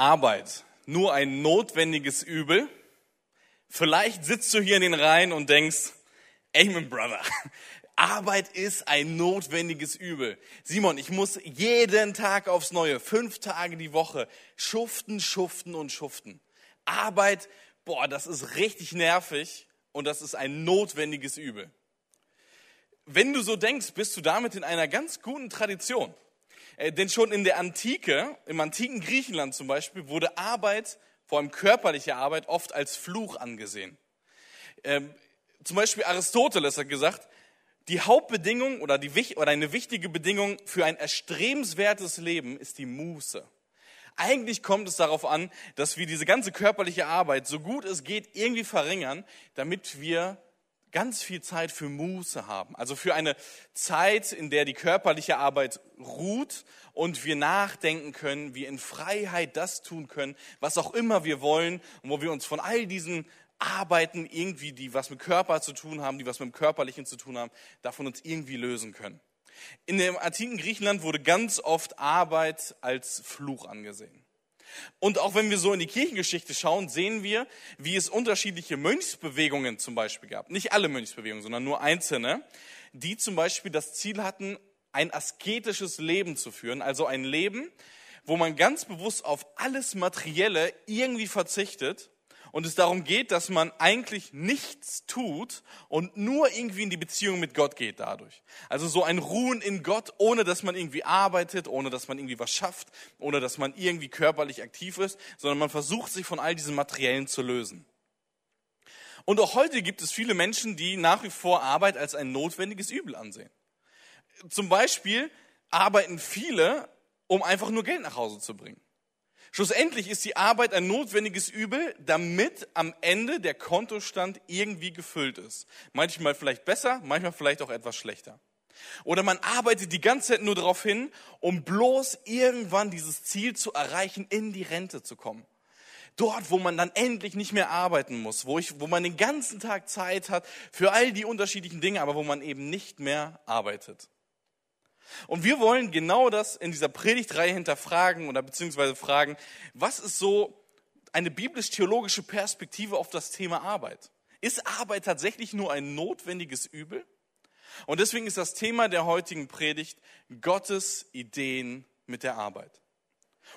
Arbeit nur ein notwendiges Übel? Vielleicht sitzt du hier in den Reihen und denkst, Amen, Brother. Arbeit ist ein notwendiges Übel. Simon, ich muss jeden Tag aufs Neue, fünf Tage die Woche, schuften, schuften und schuften. Arbeit, boah, das ist richtig nervig und das ist ein notwendiges Übel. Wenn du so denkst, bist du damit in einer ganz guten Tradition. Äh, denn schon in der Antike, im antiken Griechenland zum Beispiel, wurde Arbeit, vor allem körperliche Arbeit, oft als Fluch angesehen. Ähm, zum Beispiel Aristoteles hat gesagt, die Hauptbedingung oder, die, oder eine wichtige Bedingung für ein erstrebenswertes Leben ist die Muße. Eigentlich kommt es darauf an, dass wir diese ganze körperliche Arbeit, so gut es geht, irgendwie verringern, damit wir ganz viel Zeit für Muße haben. Also für eine Zeit, in der die körperliche Arbeit ruht und wir nachdenken können, wir in Freiheit das tun können, was auch immer wir wollen und wo wir uns von all diesen Arbeiten irgendwie, die was mit Körper zu tun haben, die was mit dem Körperlichen zu tun haben, davon uns irgendwie lösen können. In dem antiken Griechenland wurde ganz oft Arbeit als Fluch angesehen. Und auch wenn wir so in die Kirchengeschichte schauen, sehen wir, wie es unterschiedliche Mönchsbewegungen zum Beispiel gab. Nicht alle Mönchsbewegungen, sondern nur einzelne, die zum Beispiel das Ziel hatten, ein asketisches Leben zu führen. Also ein Leben, wo man ganz bewusst auf alles Materielle irgendwie verzichtet und es darum geht, dass man eigentlich nichts tut und nur irgendwie in die Beziehung mit Gott geht dadurch. Also so ein Ruhen in Gott, ohne dass man irgendwie arbeitet, ohne dass man irgendwie was schafft, ohne dass man irgendwie körperlich aktiv ist, sondern man versucht sich von all diesen Materiellen zu lösen. Und auch heute gibt es viele Menschen, die nach wie vor Arbeit als ein notwendiges Übel ansehen. Zum Beispiel arbeiten viele, um einfach nur Geld nach Hause zu bringen. Schlussendlich ist die Arbeit ein notwendiges Übel, damit am Ende der Kontostand irgendwie gefüllt ist. Manchmal vielleicht besser, manchmal vielleicht auch etwas schlechter. Oder man arbeitet die ganze Zeit nur darauf hin, um bloß irgendwann dieses Ziel zu erreichen, in die Rente zu kommen. Dort, wo man dann endlich nicht mehr arbeiten muss, wo, ich, wo man den ganzen Tag Zeit hat für all die unterschiedlichen Dinge, aber wo man eben nicht mehr arbeitet. Und wir wollen genau das in dieser Predigtreihe hinterfragen oder beziehungsweise fragen, was ist so eine biblisch-theologische Perspektive auf das Thema Arbeit? Ist Arbeit tatsächlich nur ein notwendiges Übel? Und deswegen ist das Thema der heutigen Predigt Gottes Ideen mit der Arbeit.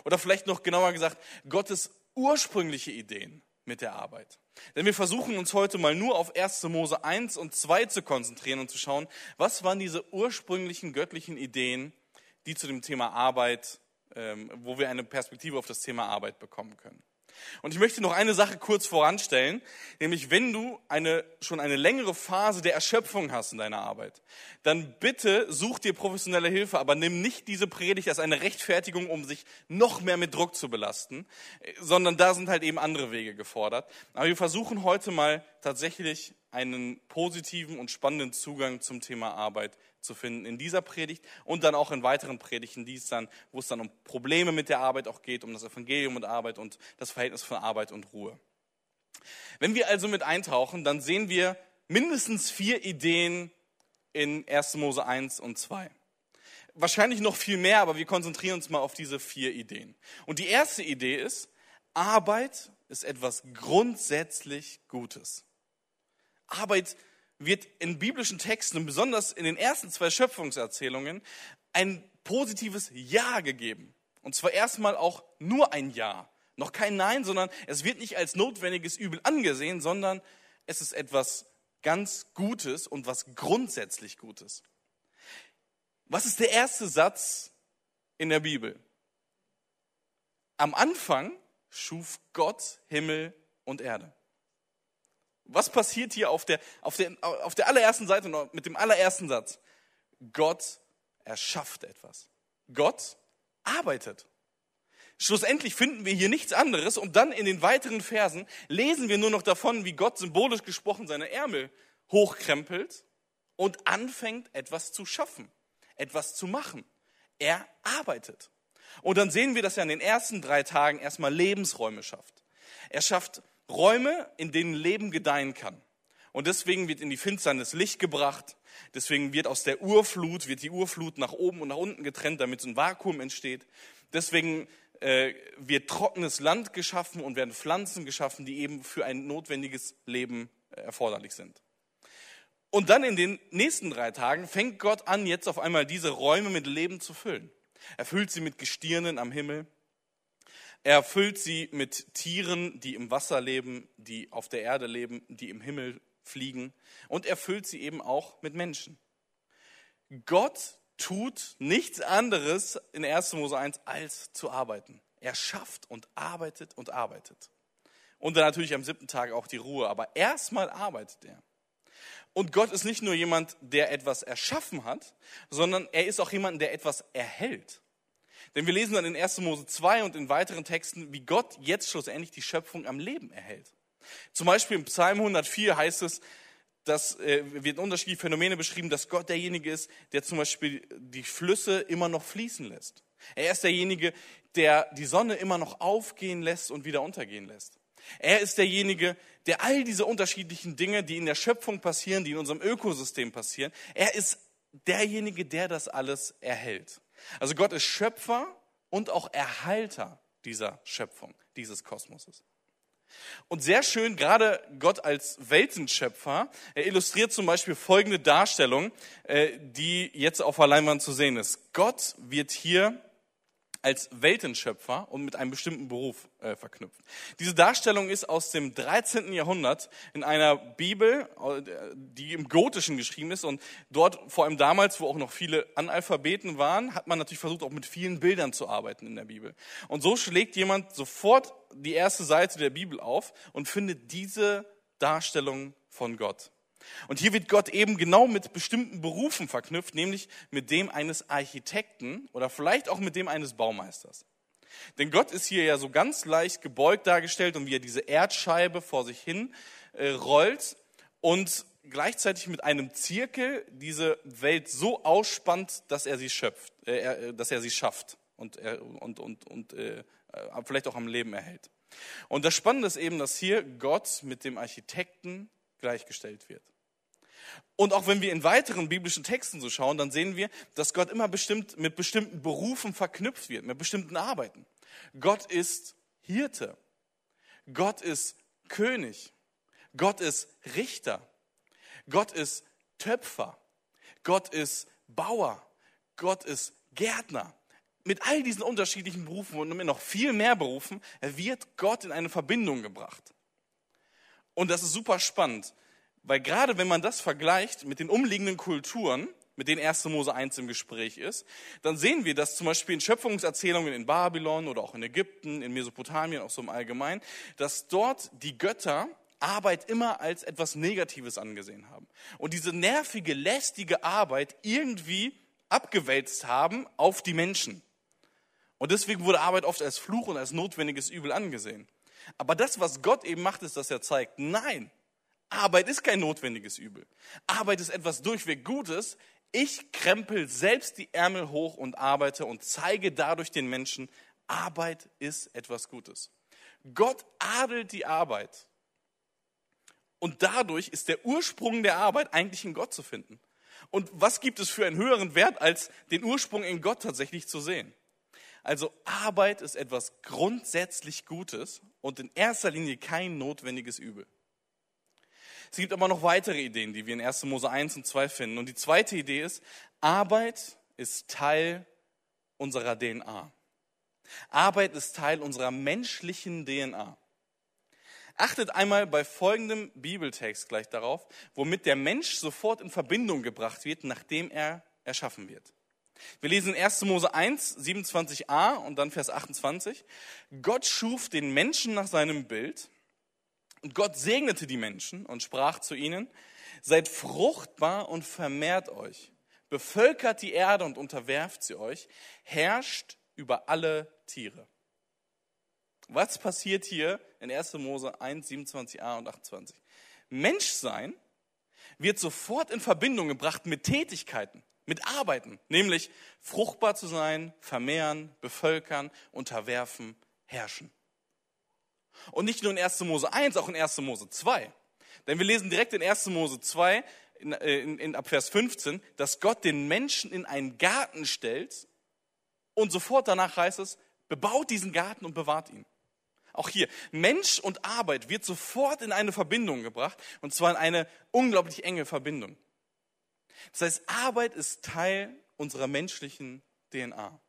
Oder vielleicht noch genauer gesagt, Gottes ursprüngliche Ideen mit der Arbeit. Denn wir versuchen uns heute mal nur auf 1. Mose 1 und 2 zu konzentrieren und zu schauen, was waren diese ursprünglichen göttlichen Ideen, die zu dem Thema Arbeit, ähm, wo wir eine Perspektive auf das Thema Arbeit bekommen können. Und ich möchte noch eine Sache kurz voranstellen, nämlich wenn du eine, schon eine längere Phase der Erschöpfung hast in deiner Arbeit, dann bitte such dir professionelle Hilfe, aber nimm nicht diese Predigt als eine Rechtfertigung, um sich noch mehr mit Druck zu belasten, sondern da sind halt eben andere Wege gefordert. Aber wir versuchen heute mal tatsächlich einen positiven und spannenden Zugang zum Thema Arbeit zu finden in dieser Predigt und dann auch in weiteren Predigten, die es dann, wo es dann um Probleme mit der Arbeit auch geht, um das Evangelium und Arbeit und das Verhältnis von Arbeit und Ruhe. Wenn wir also mit eintauchen, dann sehen wir mindestens vier Ideen in 1. Mose 1 und 2. Wahrscheinlich noch viel mehr, aber wir konzentrieren uns mal auf diese vier Ideen. Und die erste Idee ist, Arbeit ist etwas grundsätzlich Gutes. Arbeit wird in biblischen Texten und besonders in den ersten zwei Schöpfungserzählungen ein positives Ja gegeben. Und zwar erstmal auch nur ein Ja. Noch kein Nein, sondern es wird nicht als notwendiges Übel angesehen, sondern es ist etwas ganz Gutes und was grundsätzlich Gutes. Was ist der erste Satz in der Bibel? Am Anfang schuf Gott Himmel und Erde. Was passiert hier auf der, auf der, auf der allerersten Seite mit dem allerersten Satz? Gott erschafft etwas. Gott arbeitet. Schlussendlich finden wir hier nichts anderes und dann in den weiteren Versen lesen wir nur noch davon, wie Gott symbolisch gesprochen seine Ärmel hochkrempelt und anfängt etwas zu schaffen, etwas zu machen. Er arbeitet. Und dann sehen wir, dass er in den ersten drei Tagen erstmal Lebensräume schafft. Er schafft Räume, in denen Leben gedeihen kann. Und deswegen wird in die Finsternis Licht gebracht. Deswegen wird aus der Urflut, wird die Urflut nach oben und nach unten getrennt, damit so ein Vakuum entsteht. Deswegen äh, wird trockenes Land geschaffen und werden Pflanzen geschaffen, die eben für ein notwendiges Leben äh, erforderlich sind. Und dann in den nächsten drei Tagen fängt Gott an, jetzt auf einmal diese Räume mit Leben zu füllen. Er füllt sie mit Gestirnen am Himmel. Er füllt sie mit Tieren, die im Wasser leben, die auf der Erde leben, die im Himmel fliegen. Und er füllt sie eben auch mit Menschen. Gott tut nichts anderes in 1. Mose 1 als zu arbeiten. Er schafft und arbeitet und arbeitet. Und dann natürlich am siebten Tag auch die Ruhe. Aber erstmal arbeitet er. Und Gott ist nicht nur jemand, der etwas erschaffen hat, sondern er ist auch jemand, der etwas erhält. Denn wir lesen dann in 1. Mose 2 und in weiteren Texten, wie Gott jetzt schlussendlich die Schöpfung am Leben erhält. Zum Beispiel im Psalm 104 heißt es, dass äh, wird unterschiedliche Phänomene beschrieben, dass Gott derjenige ist, der zum Beispiel die Flüsse immer noch fließen lässt. Er ist derjenige, der die Sonne immer noch aufgehen lässt und wieder untergehen lässt. Er ist derjenige, der all diese unterschiedlichen Dinge, die in der Schöpfung passieren, die in unserem Ökosystem passieren, er ist derjenige, der das alles erhält. Also Gott ist Schöpfer und auch Erhalter dieser Schöpfung, dieses Kosmoses. Und sehr schön, gerade Gott als Weltenschöpfer, er illustriert zum Beispiel folgende Darstellung, äh, die jetzt auf der Leinwand zu sehen ist. Gott wird hier als Weltenschöpfer und mit einem bestimmten Beruf äh, verknüpft. Diese Darstellung ist aus dem 13. Jahrhundert in einer Bibel, äh, die im Gotischen geschrieben ist und dort, vor allem damals, wo auch noch viele Analphabeten waren, hat man natürlich versucht, auch mit vielen Bildern zu arbeiten in der Bibel. Und so schlägt jemand sofort die erste Seite der Bibel auf und findet diese Darstellung von Gott. Und hier wird Gott eben genau mit bestimmten Berufen verknüpft, nämlich mit dem eines Architekten oder vielleicht auch mit dem eines Baumeisters. Denn Gott ist hier ja so ganz leicht gebeugt dargestellt und wie er diese Erdscheibe vor sich hin äh, rollt und gleichzeitig mit einem Zirkel diese Welt so ausspannt, dass er sie schöpft, äh, äh dass er sie schafft und, und, und, und vielleicht auch am Leben erhält. Und das Spannende ist eben, dass hier Gott mit dem Architekten gleichgestellt wird. Und auch wenn wir in weiteren biblischen Texten so schauen, dann sehen wir, dass Gott immer bestimmt mit bestimmten Berufen verknüpft wird, mit bestimmten Arbeiten. Gott ist Hirte. Gott ist König. Gott ist Richter. Gott ist Töpfer. Gott ist Bauer. Gott ist Gärtner. Mit all diesen unterschiedlichen Berufen und mit noch viel mehr Berufen wird Gott in eine Verbindung gebracht. Und das ist super spannend, weil gerade wenn man das vergleicht mit den umliegenden Kulturen, mit denen 1. Mose 1 im Gespräch ist, dann sehen wir, dass zum Beispiel in Schöpfungserzählungen in Babylon oder auch in Ägypten, in Mesopotamien, auch so im Allgemeinen, dass dort die Götter Arbeit immer als etwas Negatives angesehen haben. Und diese nervige, lästige Arbeit irgendwie abgewälzt haben auf die Menschen. Und deswegen wurde Arbeit oft als Fluch und als notwendiges Übel angesehen. Aber das, was Gott eben macht, ist, dass er zeigt, nein, Arbeit ist kein notwendiges Übel. Arbeit ist etwas durchweg Gutes. Ich krempel selbst die Ärmel hoch und arbeite und zeige dadurch den Menschen, Arbeit ist etwas Gutes. Gott adelt die Arbeit. Und dadurch ist der Ursprung der Arbeit eigentlich in Gott zu finden. Und was gibt es für einen höheren Wert, als den Ursprung in Gott tatsächlich zu sehen? Also Arbeit ist etwas grundsätzlich Gutes und in erster Linie kein notwendiges Übel. Es gibt aber noch weitere Ideen, die wir in 1. Mose 1 und 2 finden. Und die zweite Idee ist, Arbeit ist Teil unserer DNA. Arbeit ist Teil unserer menschlichen DNA. Achtet einmal bei folgendem Bibeltext gleich darauf, womit der Mensch sofort in Verbindung gebracht wird, nachdem er erschaffen wird. Wir lesen 1. Mose 1, 27a und dann Vers 28. Gott schuf den Menschen nach seinem Bild und Gott segnete die Menschen und sprach zu ihnen, seid fruchtbar und vermehrt euch, bevölkert die Erde und unterwerft sie euch, herrscht über alle Tiere. Was passiert hier in 1. Mose 1, 27a und 28? Menschsein wird sofort in Verbindung gebracht mit Tätigkeiten, mit Arbeiten, nämlich fruchtbar zu sein, vermehren, bevölkern, unterwerfen, herrschen. Und nicht nur in 1. Mose 1, auch in 1. Mose 2. Denn wir lesen direkt in 1. Mose 2, in, äh, in, in, ab Vers 15, dass Gott den Menschen in einen Garten stellt und sofort danach heißt es, Bebaut diesen Garten und bewahrt ihn. Auch hier, Mensch und Arbeit wird sofort in eine Verbindung gebracht, und zwar in eine unglaublich enge Verbindung. Das heißt, Arbeit ist Teil unserer menschlichen DNA.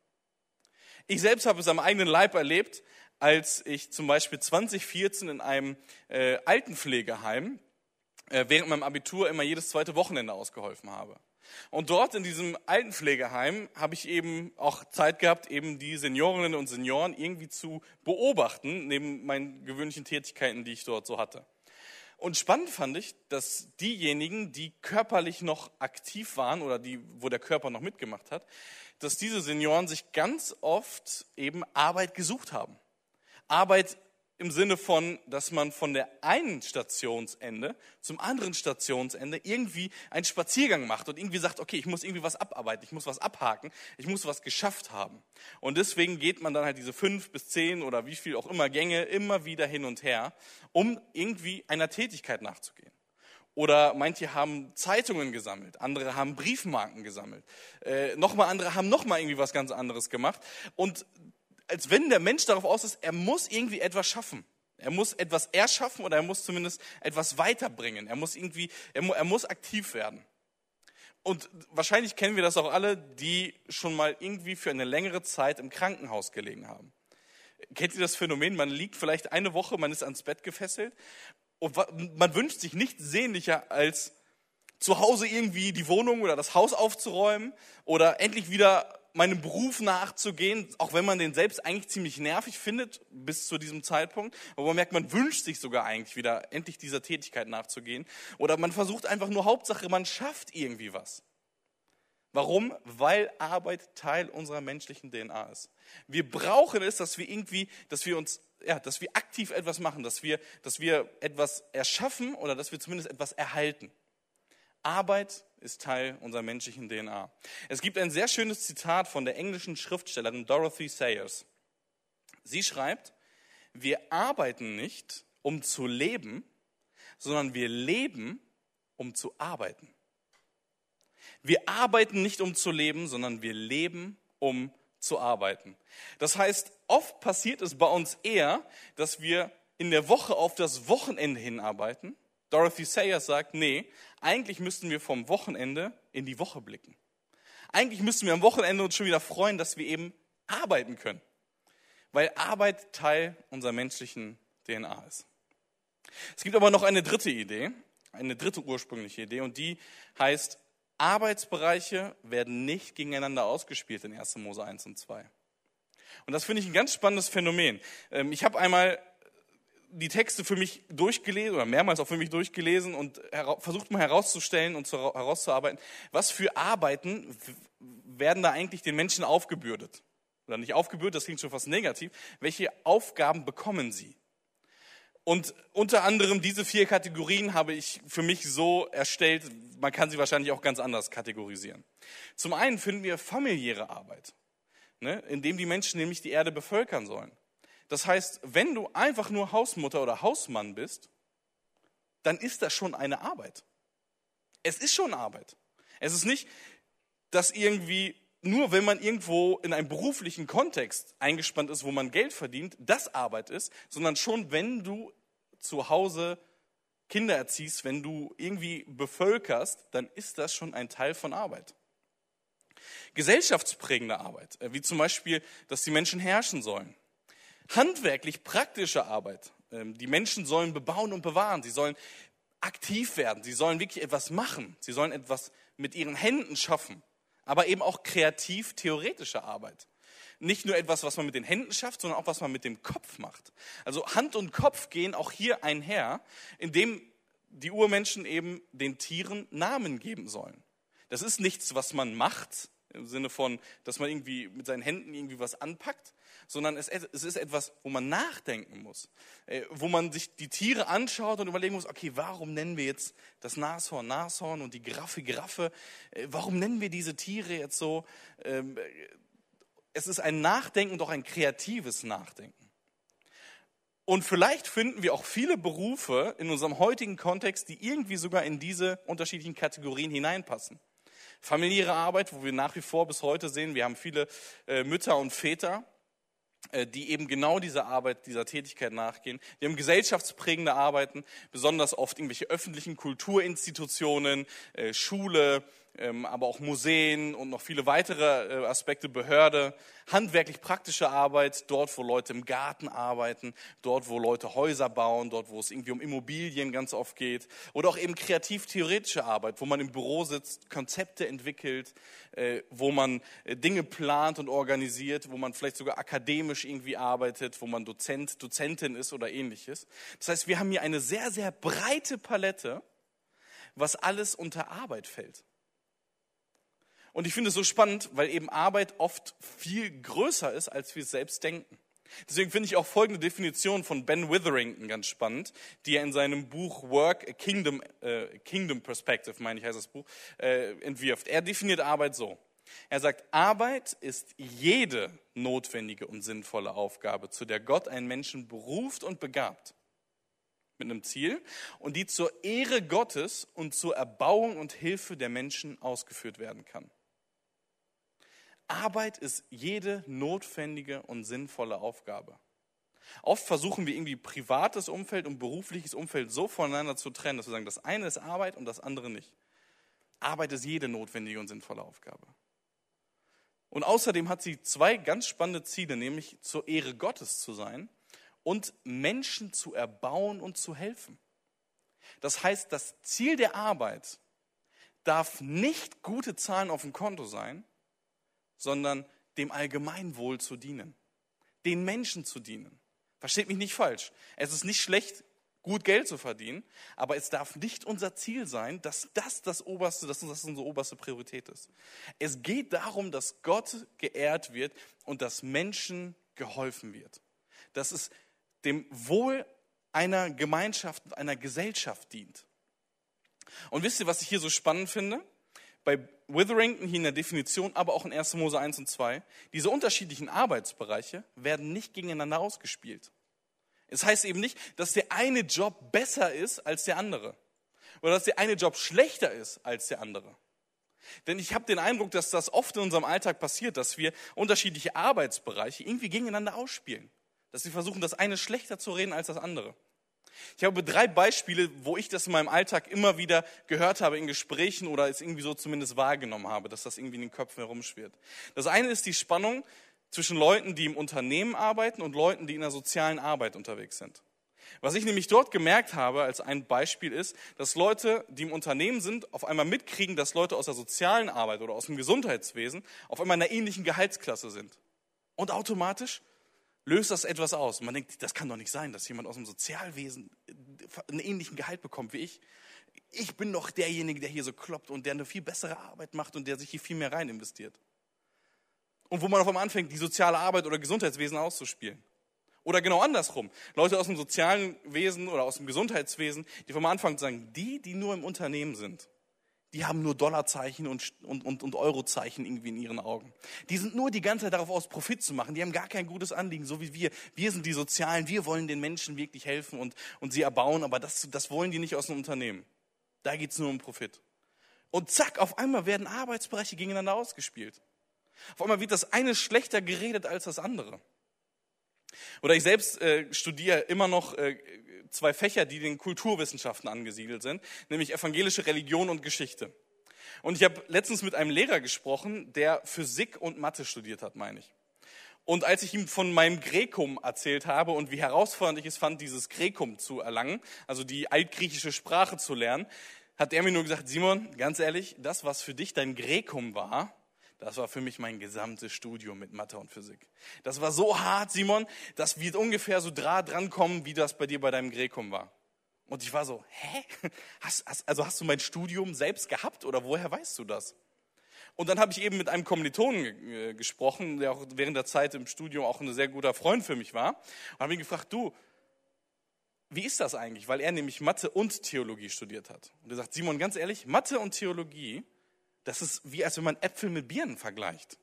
Ich selbst habe es am eigenen Leib erlebt, als ich zum Beispiel 2014 in einem äh, Altenpflegeheim äh, während meinem Abitur immer jedes zweite Wochenende ausgeholfen habe. Und dort in diesem Altenpflegeheim habe ich eben auch Zeit gehabt, eben die Seniorinnen und Senioren irgendwie zu beobachten, neben meinen gewöhnlichen Tätigkeiten, die ich dort so hatte. Und spannend fand ich, dass diejenigen, die körperlich noch aktiv waren oder die, wo der Körper noch mitgemacht hat, dass diese Senioren sich ganz oft eben Arbeit gesucht haben. Arbeit im Sinne von, dass man von der einen Stationsende zum anderen Stationsende irgendwie einen Spaziergang macht und irgendwie sagt, okay, ich muss irgendwie was abarbeiten, ich muss was abhaken, ich muss was geschafft haben. Und deswegen geht man dann halt diese fünf bis zehn oder wie viel auch immer Gänge immer wieder hin und her, um irgendwie einer Tätigkeit nachzugehen. Oder manche haben Zeitungen gesammelt, andere haben Briefmarken gesammelt, äh, nochmal andere haben nochmal irgendwie was ganz anderes gemacht. Und als wenn der Mensch darauf aus ist, er muss irgendwie etwas schaffen. Er muss etwas erschaffen oder er muss zumindest etwas weiterbringen. Er muss irgendwie, er, mu er muss aktiv werden. Und wahrscheinlich kennen wir das auch alle, die schon mal irgendwie für eine längere Zeit im Krankenhaus gelegen haben. Kennt ihr das Phänomen? Man liegt vielleicht eine Woche, man ist ans Bett gefesselt und man wünscht sich nichts sehnlicher als zu Hause irgendwie die Wohnung oder das Haus aufzuräumen oder endlich wieder meinem Beruf nachzugehen, auch wenn man den selbst eigentlich ziemlich nervig findet bis zu diesem Zeitpunkt. Aber man merkt, man wünscht sich sogar eigentlich wieder endlich dieser Tätigkeit nachzugehen. Oder man versucht einfach nur Hauptsache, man schafft irgendwie was. Warum? Weil Arbeit Teil unserer menschlichen DNA ist. Wir brauchen es, dass wir irgendwie, dass wir uns, ja, dass wir aktiv etwas machen, dass wir, dass wir etwas erschaffen oder dass wir zumindest etwas erhalten. Arbeit ist Teil unserer menschlichen DNA. Es gibt ein sehr schönes Zitat von der englischen Schriftstellerin Dorothy Sayers. Sie schreibt, wir arbeiten nicht, um zu leben, sondern wir leben, um zu arbeiten. Wir arbeiten nicht, um zu leben, sondern wir leben, um zu arbeiten. Das heißt, oft passiert es bei uns eher, dass wir in der Woche auf das Wochenende hinarbeiten Dorothy Sayers sagt, nee, eigentlich müssten wir vom Wochenende in die Woche blicken. Eigentlich müssten wir am Wochenende uns schon wieder freuen, dass wir eben arbeiten können. Weil Arbeit Teil unserer menschlichen DNA ist. Es gibt aber noch eine dritte Idee, eine dritte ursprüngliche Idee, und die heißt, Arbeitsbereiche werden nicht gegeneinander ausgespielt in 1. Mose 1 und 2. Und das finde ich ein ganz spannendes Phänomen. Ähm, ich habe einmal die Texte für mich durchgelesen oder mehrmals auch für mich durchgelesen und versucht mal herauszustellen und herauszuarbeiten, was für Arbeiten werden da eigentlich den Menschen aufgebürdet? Oder nicht aufgebürdet, das klingt schon fast negativ. Welche Aufgaben bekommen sie? Und unter anderem diese vier Kategorien habe ich für mich so erstellt, man kann sie wahrscheinlich auch ganz anders kategorisieren. Zum einen finden wir familiäre Arbeit, ne, indem die Menschen nämlich die Erde bevölkern sollen. Das heißt, wenn du einfach nur Hausmutter oder Hausmann bist, dann ist das schon eine Arbeit. Es ist schon Arbeit. Es ist nicht, dass irgendwie nur wenn man irgendwo in einem beruflichen Kontext eingespannt ist, wo man Geld verdient, das Arbeit ist, sondern schon wenn du zu Hause Kinder erziehst, wenn du irgendwie bevölkerst, dann ist das schon ein Teil von Arbeit. Gesellschaftsprägende Arbeit, äh, wie zum Beispiel, dass die Menschen herrschen sollen, handwerklich praktische Arbeit. Ähm, die Menschen sollen bebauen und bewahren. Sie sollen aktiv werden. Sie sollen wirklich etwas machen. Sie sollen etwas mit ihren Händen schaffen. Aber eben auch kreativ theoretische Arbeit. Nicht nur etwas, was man mit den Händen schafft, sondern auch was man mit dem Kopf macht. Also Hand und Kopf gehen auch hier einher, indem die Urmenschen eben den Tieren Namen geben sollen. Das ist nichts, was man macht, im Sinne von, dass man irgendwie mit seinen Händen irgendwie was anpackt, sondern es, ist etwas, wo man nachdenken muss, äh, wo man sich die Tiere anschaut und überlegen muss, okay, warum nennen wir jetzt das Nashorn Nashorn und die Giraffe Giraffe? Äh, warum nennen wir diese Tiere jetzt so? Ähm, es ist ein Nachdenken auch ein kreatives Nachdenken. Und vielleicht finden wir auch viele Berufe in unserem heutigen Kontext, die irgendwie sogar in diese unterschiedlichen Kategorien hineinpassen. Familiäre Arbeit, wo wir nach wie vor bis heute sehen, wir haben viele äh, Mütter und Väter, äh, die eben genau dieser Arbeit, dieser Tätigkeit nachgehen. Wir haben gesellschaftsprägende Arbeiten, besonders oft irgendwelche öffentlichen Kulturinstitutionen, äh, Schule, aber auch Museen und noch viele weitere äh, Aspekte, Behörde, handwerklich praktische Arbeit, dort wo Leute im Garten arbeiten, dort wo Leute Häuser bauen, dort wo es irgendwie um Immobilien ganz oft geht oder auch eben kreativ-theoretische Arbeit, wo man im Büro sitzt, Konzepte entwickelt, äh, wo man äh, Dinge plant und organisiert, wo man vielleicht sogar akademisch irgendwie arbeitet, wo man Dozent, Dozentin ist oder ähnliches. Das heißt, wir haben hier eine sehr, sehr breite Palette, was alles unter Arbeit fällt. Und ich finde es so spannend, weil eben Arbeit oft viel größer ist, als wir selbst denken. Deswegen finde ich auch folgende Definition von Ben Witherington ganz spannend, die er in seinem Buch Work, a Kingdom, äh, Kingdom Perspective, meine ich heißt das Buch, äh, entwirft. Er definiert Arbeit so. Er sagt, Arbeit ist jede notwendige und sinnvolle Aufgabe, zu der Gott einen Menschen beruft und begabt. Mit einem Ziel und die zur Ehre Gottes und zur Erbauung und Hilfe der Menschen ausgeführt werden kann. Arbeit ist jede notwendige und sinnvolle Aufgabe. Oft versuchen wir irgendwie privates Umfeld und berufliches Umfeld so voneinander zu trennen, dass wir sagen, das eine ist Arbeit und das andere nicht. Arbeit ist jede notwendige und sinnvolle Aufgabe. Und außerdem hat sie zwei ganz spannende Ziele, nämlich zur Ehre Gottes zu sein und Menschen zu erbauen und zu helfen. Das heißt, das Ziel der Arbeit darf nicht gute Zahlen auf dem Konto sein, sondern dem Allgemeinwohl zu dienen, den Menschen zu dienen. Versteht mich nicht falsch. Es ist nicht schlecht, gut Geld zu verdienen, aber es darf nicht unser Ziel sein, dass das das oberste, dass das unsere oberste Priorität ist. Es geht darum, dass Gott geehrt wird und dass Menschen geholfen wird. Dass es dem Wohl einer Gemeinschaft, einer Gesellschaft dient. Und wisst ihr, was ich hier so spannend finde? Bei Witherington hier in der Definition, aber auch in 1. Mose 1 und 2, diese unterschiedlichen Arbeitsbereiche werden nicht gegeneinander ausgespielt. Es heißt eben nicht, dass der eine Job besser ist als der andere oder dass der eine Job schlechter ist als der andere. Denn ich habe den Eindruck, dass das oft in unserem Alltag passiert, dass wir unterschiedliche Arbeitsbereiche irgendwie gegeneinander ausspielen. Dass wir versuchen, das eine schlechter zu reden als das andere. Ich habe drei Beispiele, wo ich das in meinem Alltag immer wieder gehört habe in Gesprächen oder es irgendwie so zumindest wahrgenommen habe, dass das irgendwie in den Köpfen herumschwirrt. Das eine ist die Spannung zwischen Leuten, die im Unternehmen arbeiten und Leuten, die in der sozialen Arbeit unterwegs sind. Was ich nämlich dort gemerkt habe als ein Beispiel ist, dass Leute, die im Unternehmen sind, auf einmal mitkriegen, dass Leute aus der sozialen Arbeit oder aus dem Gesundheitswesen auf einmal in einer ähnlichen Gehaltsklasse sind. Und automatisch löst das etwas aus. man denkt, das kann doch nicht sein, dass jemand aus dem Sozialwesen einen ähnlichen Gehalt bekommt wie ich. Ich bin doch derjenige, der hier so kloppt und der eine viel bessere Arbeit macht und der sich hier viel mehr rein investiert. Und wo man auf einmal anfängt, die soziale Arbeit oder Gesundheitswesen auszuspielen. Oder genau andersrum. Leute aus dem sozialen Wesen oder aus dem Gesundheitswesen, die vom Anfang sagen, die, die nur im Unternehmen sind, die haben nur Dollarzeichen und, und, und, und Eurozeichen irgendwie in ihren Augen. Die sind nur die ganze Zeit darauf aus, Profit zu machen. Die haben gar kein gutes Anliegen, so wie wir. Wir sind die Sozialen, wir wollen den Menschen wirklich helfen und, und sie erbauen, aber das, das wollen die nicht aus einem Unternehmen. Da geht's nur um Profit. Und zack, auf einmal werden Arbeitsbereiche gegeneinander ausgespielt. Auf einmal wird das eine schlechter geredet als das andere. Oder ich selbst äh, studiere immer noch äh, zwei Fächer, die den Kulturwissenschaften angesiedelt sind, nämlich evangelische Religion und Geschichte. Und ich habe letztens mit einem Lehrer gesprochen, der Physik und Mathe studiert hat, meine ich. Und als ich ihm von meinem Grekum erzählt habe und wie herausfordernd ich es fand, dieses Grekum zu erlangen, also die altgriechische Sprache zu lernen, hat er mir nur gesagt, Simon, ganz ehrlich, das, was für dich dein Grekum war, das war für mich mein gesamtes Studium mit Mathe und Physik. Das war so hart, Simon, das wird ungefähr so dran kommen, wie das bei dir bei deinem Grekum war. Und ich war so, hä? Hast, hast, also hast du mein Studium selbst gehabt oder woher weißt du das? Und dann habe ich eben mit einem Kommilitonen äh, gesprochen, der auch während der Zeit im Studium auch ein sehr guter Freund für mich war. Und habe ihn gefragt, du, wie ist das eigentlich? Weil er nämlich Mathe und Theologie studiert hat. Und er sagt, Simon, ganz ehrlich, Mathe und Theologie das ist wie, als wenn man Äpfel mit Birnen vergleicht.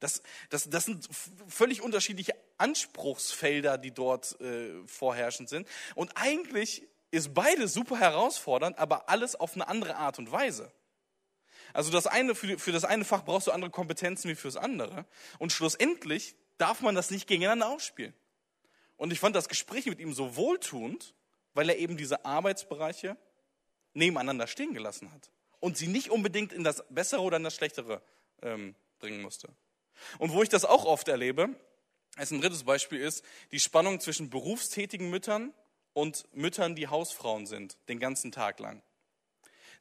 Das, das, das sind völlig unterschiedliche Anspruchsfelder, die dort äh, vorherrschend sind. Und eigentlich ist beides super herausfordernd, aber alles auf eine andere Art und Weise. Also das eine, für, für das eine Fach brauchst du andere Kompetenzen wie fürs andere. Und schlussendlich darf man das nicht gegeneinander ausspielen. Und ich fand das Gespräch mit ihm so wohltuend, weil er eben diese Arbeitsbereiche nebeneinander stehen gelassen hat und sie nicht unbedingt in das Bessere oder in das Schlechtere ähm, bringen musste. Und wo ich das auch oft erlebe, als ein drittes Beispiel ist die Spannung zwischen berufstätigen Müttern und Müttern, die Hausfrauen sind, den ganzen Tag lang.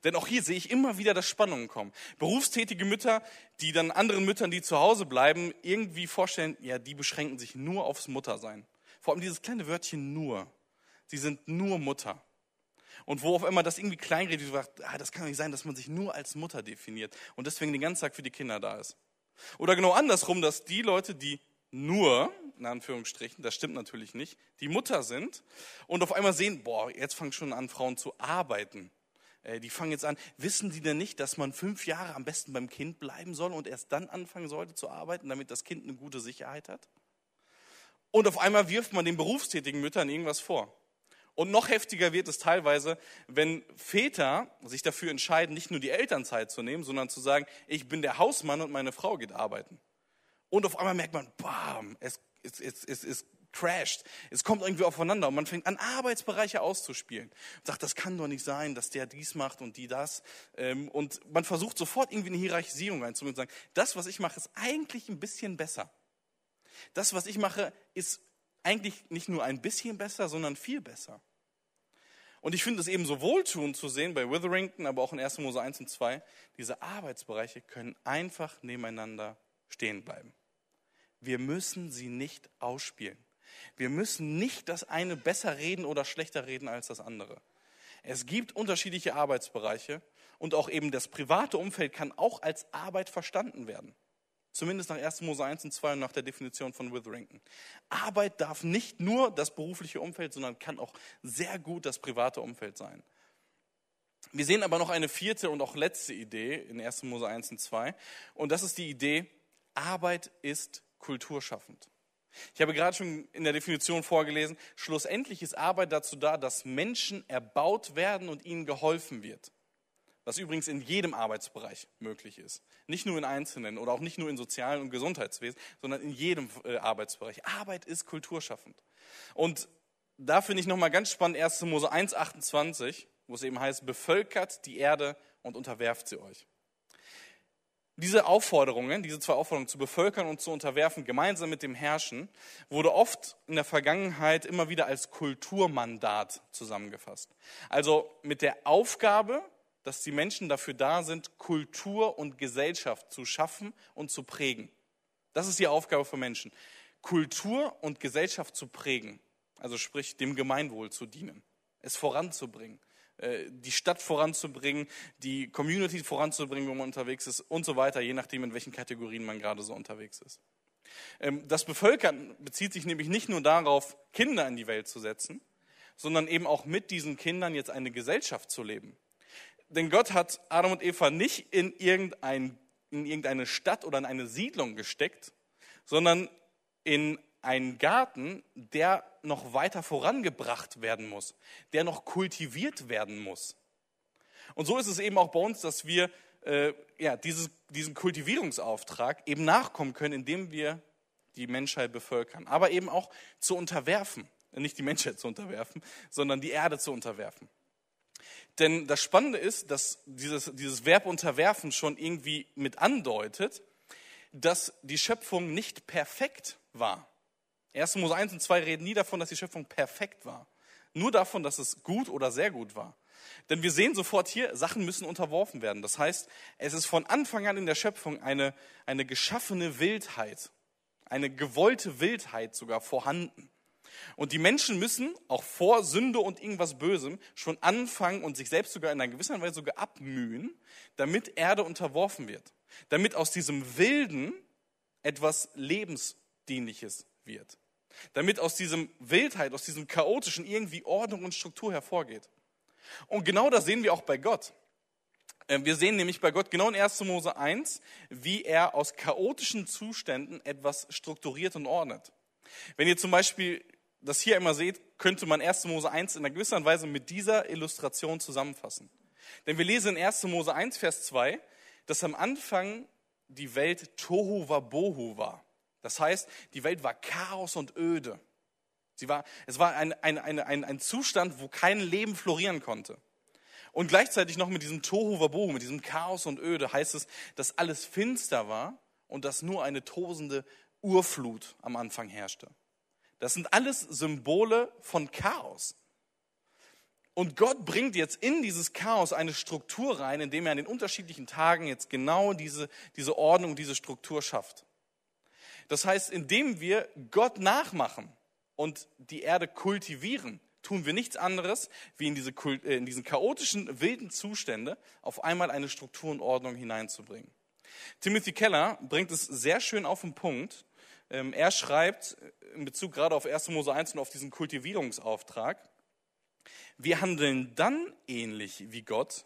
Denn auch hier sehe ich immer wieder, dass Spannungen kommen. Berufstätige Mütter, die dann anderen Müttern, die zu Hause bleiben, irgendwie vorstellen, ja, die beschränken sich nur aufs Muttersein. Vor allem dieses kleine Wörtchen nur. Sie sind nur Mutter. Und wo auf einmal das irgendwie kleinredet, sagt, ah, das kann doch nicht sein, dass man sich nur als Mutter definiert und deswegen den ganzen Tag für die Kinder da ist. Oder genau andersrum, dass die Leute, die nur, in Anführungsstrichen, das stimmt natürlich nicht, die Mutter sind und auf einmal sehen, boah, jetzt fangen schon an, Frauen zu arbeiten. Äh, die fangen jetzt an, wissen die denn nicht, dass man fünf Jahre am besten beim Kind bleiben soll und erst dann anfangen sollte zu arbeiten, damit das Kind eine gute Sicherheit hat? Und auf einmal wirft man den berufstätigen Müttern irgendwas vor. Und noch heftiger wird es teilweise, wenn Väter sich dafür entscheiden, nicht nur die Elternzeit zu nehmen, sondern zu sagen, ich bin der Hausmann und meine Frau geht arbeiten. Und auf einmal merkt man, bam, es, es, es, es, es crasht. Es kommt irgendwie aufeinander und man fängt an, Arbeitsbereiche auszuspielen. Und sagt, das kann doch nicht sein, dass der dies macht und die das. Ähm, und man versucht sofort irgendwie eine Hierarchisierung reinzubringen und sagen, das, was ich mache, ist eigentlich ein bisschen besser. Das, was ich mache, ist eigentlich nicht nur ein bisschen besser, sondern viel besser. Und ich finde es eben so wohltuend zu sehen bei Witherington, aber auch in 1. Mose 1 und 2, diese Arbeitsbereiche können einfach nebeneinander stehen bleiben. Wir müssen sie nicht ausspielen. Wir müssen nicht das eine besser reden oder schlechter reden als das andere. Es gibt unterschiedliche Arbeitsbereiche und auch eben das private Umfeld kann auch als Arbeit verstanden werden. Zumindest nach 1. Mose 1 und 2 und nach der Definition von Witherington. Arbeit darf nicht nur das berufliche Umfeld, sondern kann auch sehr gut das private Umfeld sein. Wir sehen aber noch eine vierte und auch letzte Idee in 1. Mose 1 und 2. Und das ist die Idee, Arbeit ist kulturschaffend. Ich habe gerade schon in der Definition vorgelesen, schlussendlich ist Arbeit dazu da, dass Menschen erbaut werden und ihnen geholfen wird was übrigens in jedem Arbeitsbereich möglich ist. Nicht nur in einzelnen oder auch nicht nur in sozialen und Gesundheitswesen, sondern in jedem äh, Arbeitsbereich. Arbeit ist kulturschaffend. Und da finde ich nochmal ganz spannend 1. Mose 1, 28, wo es eben heißt, bevölkert die Erde und unterwerft sie euch. Diese Aufforderungen, diese zwei Aufforderungen zu bevölkern und zu unterwerfen, gemeinsam mit dem Herrschen, wurde oft in der Vergangenheit immer wieder als Kulturmandat zusammengefasst. Also mit der Aufgabe, dass die Menschen dafür da sind, Kultur und Gesellschaft zu schaffen und zu prägen. Das ist die Aufgabe von Menschen. Kultur und Gesellschaft zu prägen, also sprich dem Gemeinwohl zu dienen, es voranzubringen, äh, die Stadt voranzubringen, die Community voranzubringen, wo man unterwegs ist und so weiter, je nachdem, in welchen Kategorien man gerade so unterwegs ist. Ähm, das Bevölkern bezieht sich nämlich nicht nur darauf, Kinder in die Welt zu setzen, sondern eben auch mit diesen Kindern jetzt eine Gesellschaft zu leben. Denn Gott hat Adam und Eva nicht in, irgendein, in irgendeine Stadt oder in eine Siedlung gesteckt, sondern in einen Garten, der noch weiter vorangebracht werden muss, der noch kultiviert werden muss. Und so ist es eben auch bei uns, dass wir äh, ja, dieses, diesen Kultivierungsauftrag eben nachkommen können, indem wir die Menschheit bevölkern, aber eben auch zu unterwerfen, nicht die Menschheit zu unterwerfen, sondern die Erde zu unterwerfen. Denn das Spannende ist, dass dieses, dieses Verb unterwerfen schon irgendwie mit andeutet, dass die Schöpfung nicht perfekt war. 1. Mose 1 und 2 reden nie davon, dass die Schöpfung perfekt war. Nur davon, dass es gut oder sehr gut war. Denn wir sehen sofort hier, Sachen müssen unterworfen werden. Das heißt, es ist von Anfang an in der Schöpfung eine, eine geschaffene Wildheit, eine gewollte Wildheit sogar vorhanden. Und die Menschen müssen auch vor Sünde und irgendwas Bösem schon anfangen und sich selbst sogar in einer gewissen Weise sogar abmühen, damit Erde unterworfen wird. Damit aus diesem Wilden etwas Lebensdienliches wird. Damit aus diesem Wildheit, aus diesem Chaotischen irgendwie Ordnung und Struktur hervorgeht. Und genau das sehen wir auch bei Gott. Ähm, wir sehen nämlich bei Gott genau in 1. Mose 1, wie er aus chaotischen Zuständen etwas strukturiert und ordnet. Wenn ihr zum Beispiel das hier immer seht, könnte man 1. Mose 1 in einer gewissen Weise mit dieser Illustration zusammenfassen. Denn wir lesen in 1. Mose 1, Vers 2, dass am Anfang die Welt Tohu Wabohu war. Das heißt, die Welt war Chaos und öde. Sie war, es war ein, ein, ein, ein, ein Zustand, wo kein Leben florieren konnte. Und gleichzeitig noch mit diesem Tohu Wabohu, mit diesem Chaos und Öde heißt es, dass alles finster war und dass nur eine tosende Urflut am Anfang herrschte. Das sind alles Symbole von Chaos. Und Gott bringt jetzt in dieses Chaos eine Struktur rein, indem er an den unterschiedlichen Tagen jetzt genau diese, diese Ordnung, diese Struktur schafft. Das heißt, indem wir Gott nachmachen und die Erde kultivieren, tun wir nichts anderes, wie in diese, äh, in diesen chaotischen, wilden Zustände auf einmal eine Struktur und Ordnung hineinzubringen. Timothy Keller bringt es sehr schön auf den Punkt. Ähm, er schreibt in Bezug gerade auf 1. Mose 1 und auf diesen Kultivierungsauftrag, wir handeln dann ähnlich wie Gott,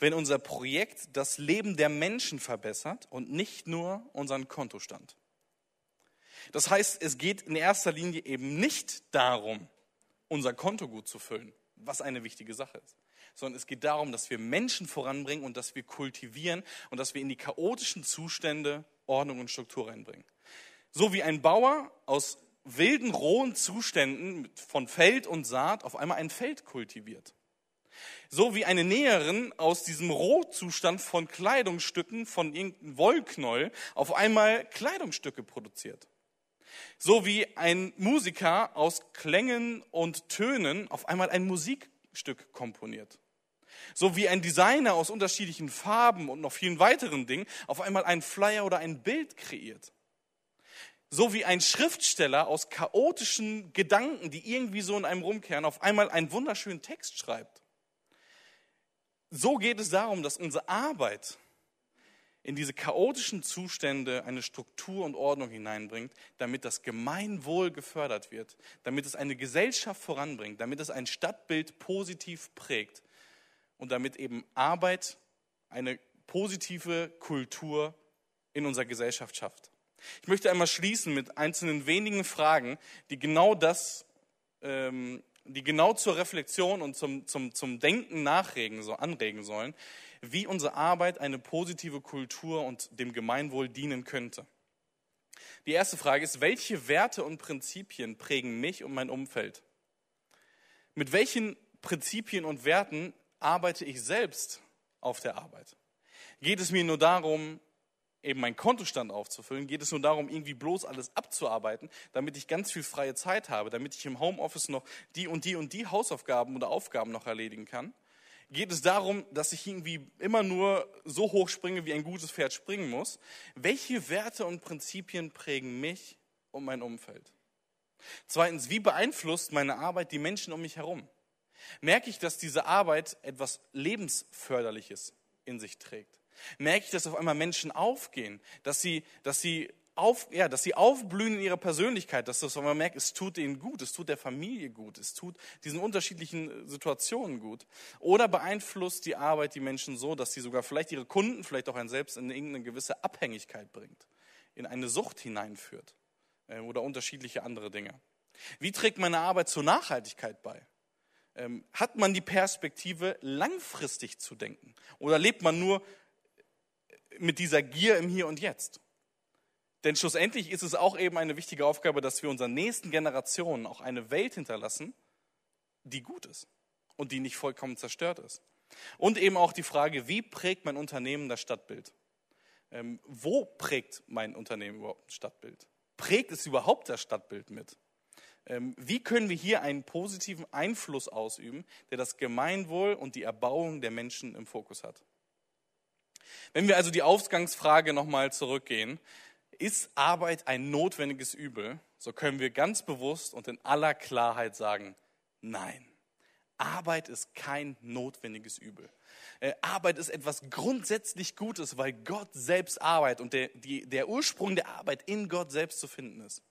wenn unser Projekt das Leben der Menschen verbessert und nicht nur unseren Kontostand. Das heißt, es geht in erster Linie eben nicht darum, unser Konto gut zu füllen, was eine wichtige Sache ist, sondern es geht darum, dass wir Menschen voranbringen und dass wir kultivieren und dass wir in die chaotischen Zustände Ordnung und Struktur reinbringen. So wie ein Bauer aus wilden, rohen Zuständen von Feld und Saat auf einmal ein Feld kultiviert. So wie eine Näherin aus diesem Rohzustand von Kleidungsstücken, von irgendeinem Wollknäuel, auf einmal Kleidungsstücke produziert. So wie ein Musiker aus Klängen und Tönen auf einmal ein Musikstück komponiert. So wie ein Designer aus unterschiedlichen Farben und noch vielen weiteren Dingen auf einmal einen Flyer oder ein Bild kreiert so wie ein Schriftsteller aus chaotischen Gedanken, die irgendwie so in einem rumkehren, auf einmal einen wunderschönen Text schreibt. So geht es darum, dass unsere Arbeit in diese chaotischen Zustände eine Struktur und Ordnung hineinbringt, damit das Gemeinwohl gefördert wird, damit es eine Gesellschaft voranbringt, damit es ein Stadtbild positiv prägt und damit eben Arbeit eine positive Kultur in unserer Gesellschaft schafft. Ich möchte einmal schließen mit einzelnen wenigen Fragen, die genau das, ähm, die genau zur Reflexion und zum, zum, zum Denken nachregen, so anregen sollen, wie unsere Arbeit eine positive Kultur und dem Gemeinwohl dienen könnte. Die erste Frage ist, welche Werte und Prinzipien prägen mich und mein Umfeld? Mit welchen Prinzipien und Werten arbeite ich selbst auf der Arbeit? Geht es mir nur darum, eben meinen Kontostand aufzufüllen, geht es nur darum, irgendwie bloß alles abzuarbeiten, damit ich ganz viel freie Zeit habe, damit ich im Homeoffice noch die und die und die Hausaufgaben oder Aufgaben noch erledigen kann. Geht es darum, dass ich irgendwie immer nur so hoch springe, wie ein gutes Pferd springen muss? Welche Werte und Prinzipien prägen mich und mein Umfeld? Zweitens, wie beeinflusst meine Arbeit die Menschen um mich herum? Merke ich, dass diese Arbeit etwas Lebensförderliches in sich trägt? Merke ich, dass auf einmal Menschen aufgehen, dass sie, dass sie auf, ja, dass sie aufblühen in ihrer Persönlichkeit, dass das, man merkt, es tut ihnen gut, es tut der Familie gut, es tut diesen unterschiedlichen Situationen gut. Oder beeinflusst die Arbeit die Menschen so, dass sie sogar vielleicht ihre Kunden, vielleicht auch ein selbst in irgendeine gewisse Abhängigkeit bringt, in eine Sucht hineinführt äh, oder unterschiedliche andere Dinge. Wie trägt meine Arbeit zur Nachhaltigkeit bei? Ähm, hat man die Perspektive, langfristig zu denken? Oder lebt man nur mit dieser Gier im Hier und Jetzt. Denn schlussendlich ist es auch eben eine wichtige Aufgabe, dass wir unseren nächsten Generationen auch eine Welt hinterlassen, die gut ist und die nicht vollkommen zerstört ist. Und eben auch die Frage, wie prägt mein Unternehmen das Stadtbild? Ähm, wo prägt mein Unternehmen überhaupt das Stadtbild? Prägt es überhaupt das Stadtbild mit? Ähm, wie können wir hier einen positiven Einfluss ausüben, der das Gemeinwohl und die Erbauung der Menschen im Fokus hat? Wenn wir also die Ausgangsfrage nochmal zurückgehen, ist Arbeit ein notwendiges Übel, so können wir ganz bewusst und in aller Klarheit sagen, nein. Arbeit ist kein notwendiges Übel. Äh, Arbeit ist etwas grundsätzlich Gutes, weil Gott selbst arbeitet und der, die, der Ursprung der Arbeit in Gott selbst zu finden ist.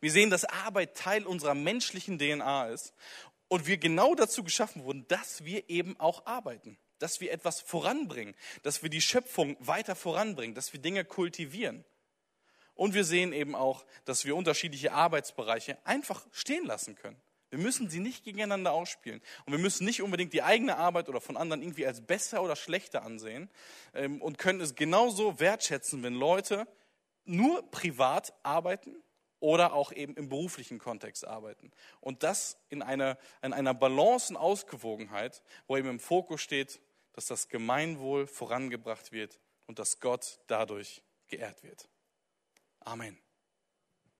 Wir sehen, dass Arbeit Teil unserer menschlichen DNA ist und wir genau dazu geschaffen wurden, dass wir eben auch arbeiten dass wir etwas voranbringen, dass wir die Schöpfung weiter voranbringen, dass wir Dinge kultivieren. Und wir sehen eben auch, dass wir unterschiedliche Arbeitsbereiche einfach stehen lassen können. Wir müssen sie nicht gegeneinander ausspielen. Und wir müssen nicht unbedingt die eigene Arbeit oder von anderen irgendwie als besser oder schlechter ansehen ähm, und können es genauso wertschätzen, wenn Leute nur privat arbeiten oder auch eben im beruflichen Kontext arbeiten. Und das in einer, in einer Balance und Ausgewogenheit, wo eben im Fokus steht, dass das Gemeinwohl vorangebracht wird und dass Gott dadurch geehrt wird. Amen.